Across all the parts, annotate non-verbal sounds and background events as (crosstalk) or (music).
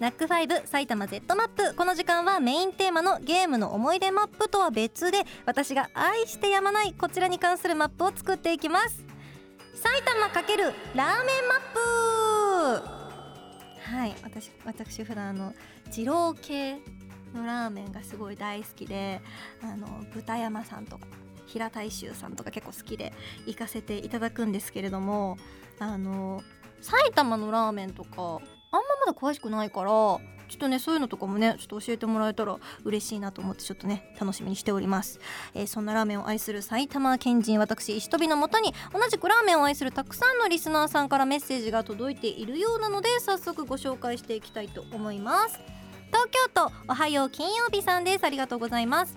ナックファイブ埼玉 Z マップ。この時間はメインテーマのゲームの思い出マップとは別で私が愛してやまないこちらに関するマップを作っていきます。埼玉×ラーメンマップ。はい私私普段あの二郎系のラーメンがすごい大好きであの豚山さんとか平大衆さんとか結構好きで行かせていただくんですけれどもあの埼玉のラーメンとかまだ詳しくないからちょっとねそういうのとかもねちょっと教えてもらえたら嬉しいなと思ってちょっとね楽しみにしております、えー、そんなラーメンを愛する埼玉県人私石飛びのもとに同じくラーメンを愛するたくさんのリスナーさんからメッセージが届いているようなので早速ご紹介していきたいと思います。東京都おはよう金曜日さんです。ありがとうございます。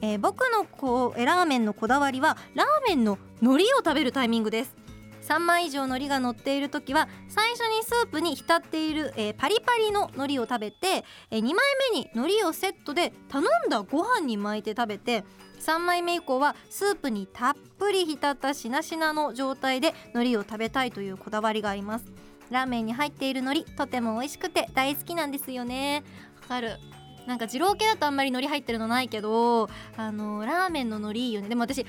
えー、僕のこうラーメンのこだわりはラーメンの海苔を食べるタイミングです。3枚以上海苔が乗っている時は最初にスープに浸っている、えー、パリパリの海苔を食べて、えー、2枚目に海苔をセットで頼んだご飯に巻いて食べて3枚目以降はスープにたっぷり浸ったしなしなの状態で海苔を食べたいというこだわりがあります。ラーメンに入っている海苔とても美味しくて大好きなんですよね。わかる。なんか二郎系だとあんまり海苔入ってるのないけどあのラーメンの海苔いいよね。でも私しな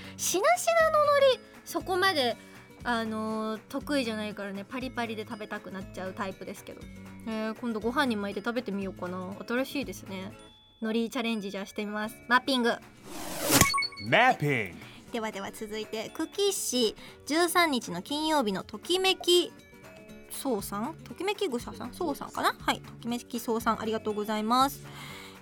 しなの海苔そこまであのー、得意じゃないからねパリパリで食べたくなっちゃうタイプですけど、えー、今度ご飯に巻いて食べてみようかな。新しいですね。海苔チャレンジじゃしてみます。マッピング。マッピングではでは続いて久喜市13日の金曜日のときめきそうさんときめきぐささんそうさんかな？はいときめきそうさんありがとうございます。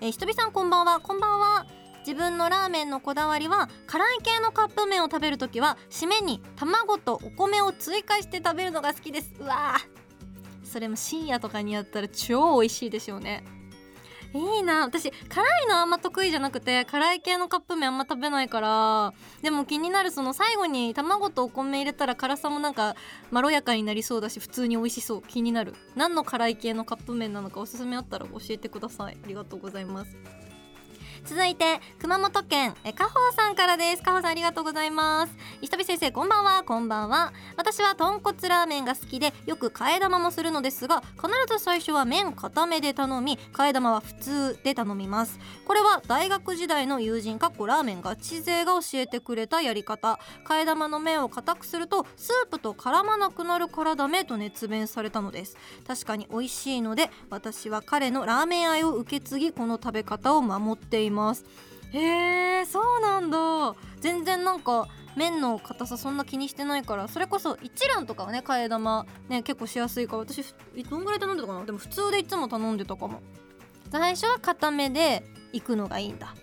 えー、ひとびさんこんばんは。こんばんは自分のラーメンのこだわりは辛い系のカップ麺を食べるときは締めに卵とお米を追加して食べるのが好きです。うわそれも深夜とかにやったら超美味しいでしょうね。いいな。私辛いのあんま得意じゃなくて辛い系のカップ麺あんま食べないからでも気になるその最後に卵とお米入れたら辛さもなんかまろやかになりそうだし普通に美味しそう。気になる。何の辛い系のカップ麺なのかおすすめあったら教えてください。ありがとうございます。続いて熊本県え加穂さんからです。加穂さんありがとうございます。石飛先生こんばんは。こんばんは。私は豚骨ラーメンが好きでよく替え玉もするのですが必ず最初は麺固めで頼み替え玉は普通で頼みます。これは大学時代の友人かっこラーメンガチ勢が教えてくれたやり方。替え玉の麺を固くするとスープと絡まなくなるからダメと熱弁されたのです。確かに美味しいので私は彼のラーメン愛を受け継ぎこの食べ方を守っています。ますへえそうなんだ。全然なんか麺の硬さそんな気にしてないからそれこそ一蘭とかはね替え玉ね結構しやすいから私どんぐらい頼んでたかな？でも普通でいつも頼んでたかも。最初は固めで行くのがいいんだ。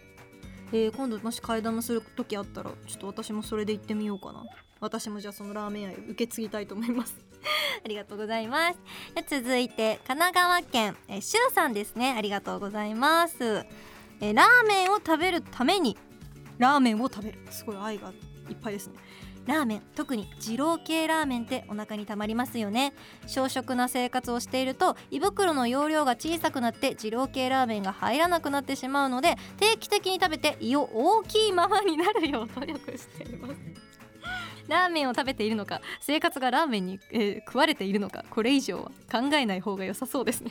えー、今度もし替え玉する時あったらちょっと私もそれで行ってみようかな。私もじゃあそのラーメン愛受け継ぎたいと思います。(laughs) ありがとうございます。続いて神奈川県えしゅうさんですね。ありがとうございます。えー、ラーメンを食べるためにラーメンを食べる。すごい愛がいっぱいですね。ラーメン特に二郎系ラーメンってお腹にたまりますよね。小食な生活をしていると胃袋の容量が小さくなって二郎系ラーメンが入らなくなってしまうので定期的に食べて胃を大きいままになるよう努力しています。(laughs) ラーメンを食べているのか生活がラーメンに、えー、食われているのかこれ以上は考えない方が良さそうですね。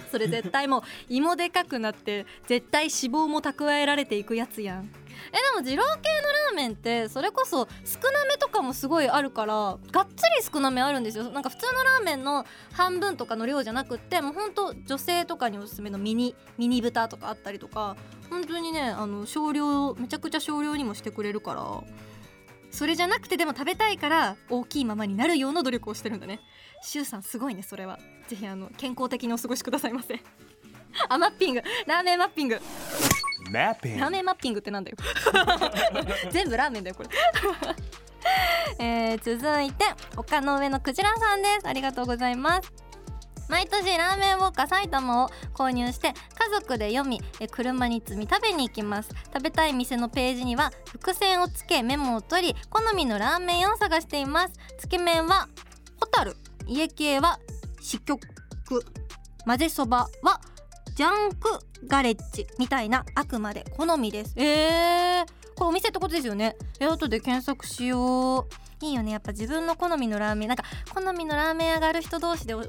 (laughs) それ絶対もう胃もでかくなって絶対脂肪も蓄えられていくやつやん。えでも二郎系のラーメンってそれこそ少なめとかもすごいあるからがっつり少なめあるんですよ。なんか普通のラーメンの半分とかの量じゃなくってもうほんと女性とかにおすすめのミニミニ豚とかあったりとか本当にねあの少量めちゃくちゃ少量にもしてくれるから。それじゃなくてでも食べたいから大きいままになるような努力をしてるんだね。シュウさんすごいねそれは。ぜひあの健康的にお過ごしくださいませ。あマッピング。ラーメンマッピング。マッピング。ラーメンマッピングってなんだよ。(laughs) 全部ラーメンだよこれ。(laughs) えー、続いて丘の上のクジラさんです。ありがとうございます毎年ラーメンウォーカー埼玉を購入して家族で読み車に積み食べに行きます。食べたい店のページには伏線をつけメモを取り好みのラーメン屋を探していますつけ麺はホタル家系は四極混ぜそばはジャンクガレッジみたいなあくまで好みです。えー、これお店ってことですよね。え後で検索しよう。いよね。やっぱ自分の好みのラーメンなんか好みのラーメン屋がある人同士でお教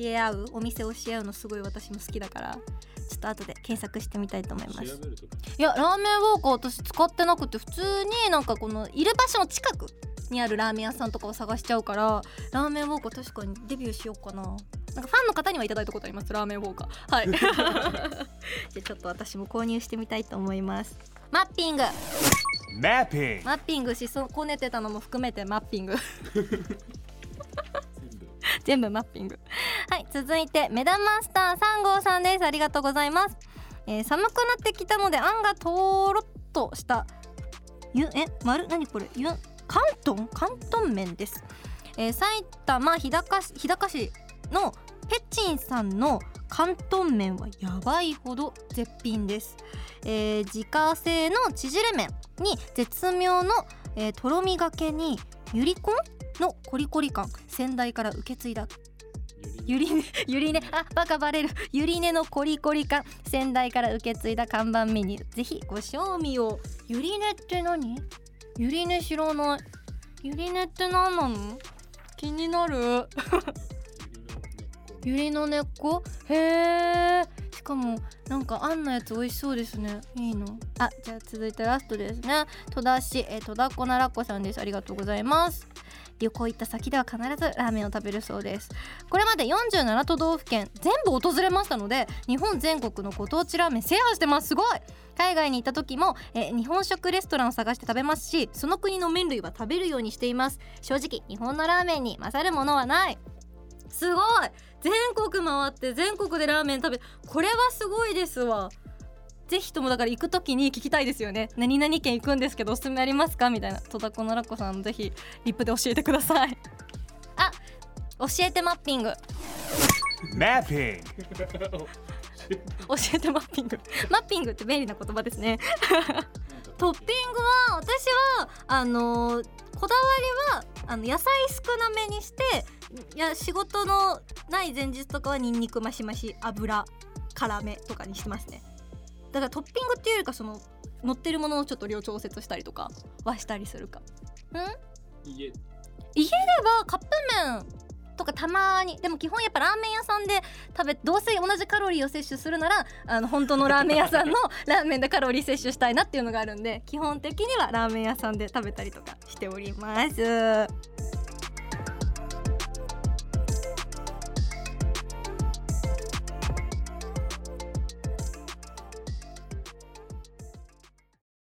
え合うお店教え合うのすごい私も好きだからちょっと後で検索してみたいと思います。いやラーメンウォーカー私使ってなくて普通になんかこのいる場所の近くにあるラーメン屋さんとかを探しちゃうからラーメンウォーカー確かにデビューしようかな。なんかファンの方にはいただいたことありますラーメンウォーカーはい。(laughs) じゃあちょっと私も購入してみたいと思いますマッピング。Mapping. マッピングし損ねてたのも含めてマッピング。全部。マッピング。はい続いてメダマスター3号さんです。ありがとうございます、えー寒くなってきたのであんがとろっとしたゆえ丸？何これ？ゆ関東？関東麺です、えー埼玉日高市日高市のペチンさんの関東麺はやばいほど絶品です、えー自家製の縮れ麺に絶妙の、えーとろみがけにゆりこんのコリコリ感先代から受け継いだ。ゆりねゆりねあバカバレる。ゆりねのコリコリ感。先代から受け継いだ看板メニュー。ぜひご賞味を。ゆりねって何？ゆりね知らない。ゆりねって何なの？気になる。ゆりの根っこ？へえしかもなんかあんのやつ美味しそうですね。いいの。あじゃあ続いてラストですね。戸田市え戸田っ子ならっこさんです。ありがとうございます。旅行行った先では必ずラーメンを食べるそうです。これまで47都道府県全部訪れましたので日本全国のご当地ラーメン制覇してます。すごい。海外に行った時もえ日本食レストランを探して食べますしその国の麺類は食べるようにしています。正直日本のラーメンに勝るものはない。すごい。全国回って全国でラーメン食べこれはすごいですわ。ぜひともだから行く時に聞きたいですよね。何々県行くんですけどおすすめありますかみたいな。戸田このらっこさんぜひリップで教えてください。あ教えてマッピング。Mapping. (laughs) 教えてマッピング。マッピングって便利な言葉ですね。(laughs) トッピングは私はあのーこだわりはあの野菜少なめにしていや仕事のない前日とかはニンニクマシマシ油辛めとかにしてますね。だからトッピングっていうよりかその乗ってるものをちょっと量調節したりとかはしたりするか。ん？家。家ではカップ麺とかたまにでも基本やっぱラーメン屋さんで食べどうせ同じカロリーを摂取するならあの本当のラーメン屋さんの (laughs) ラーメンでカロリー摂取したいなっていうのがあるんで基本的にはラーメン屋さんで食べたりとかしております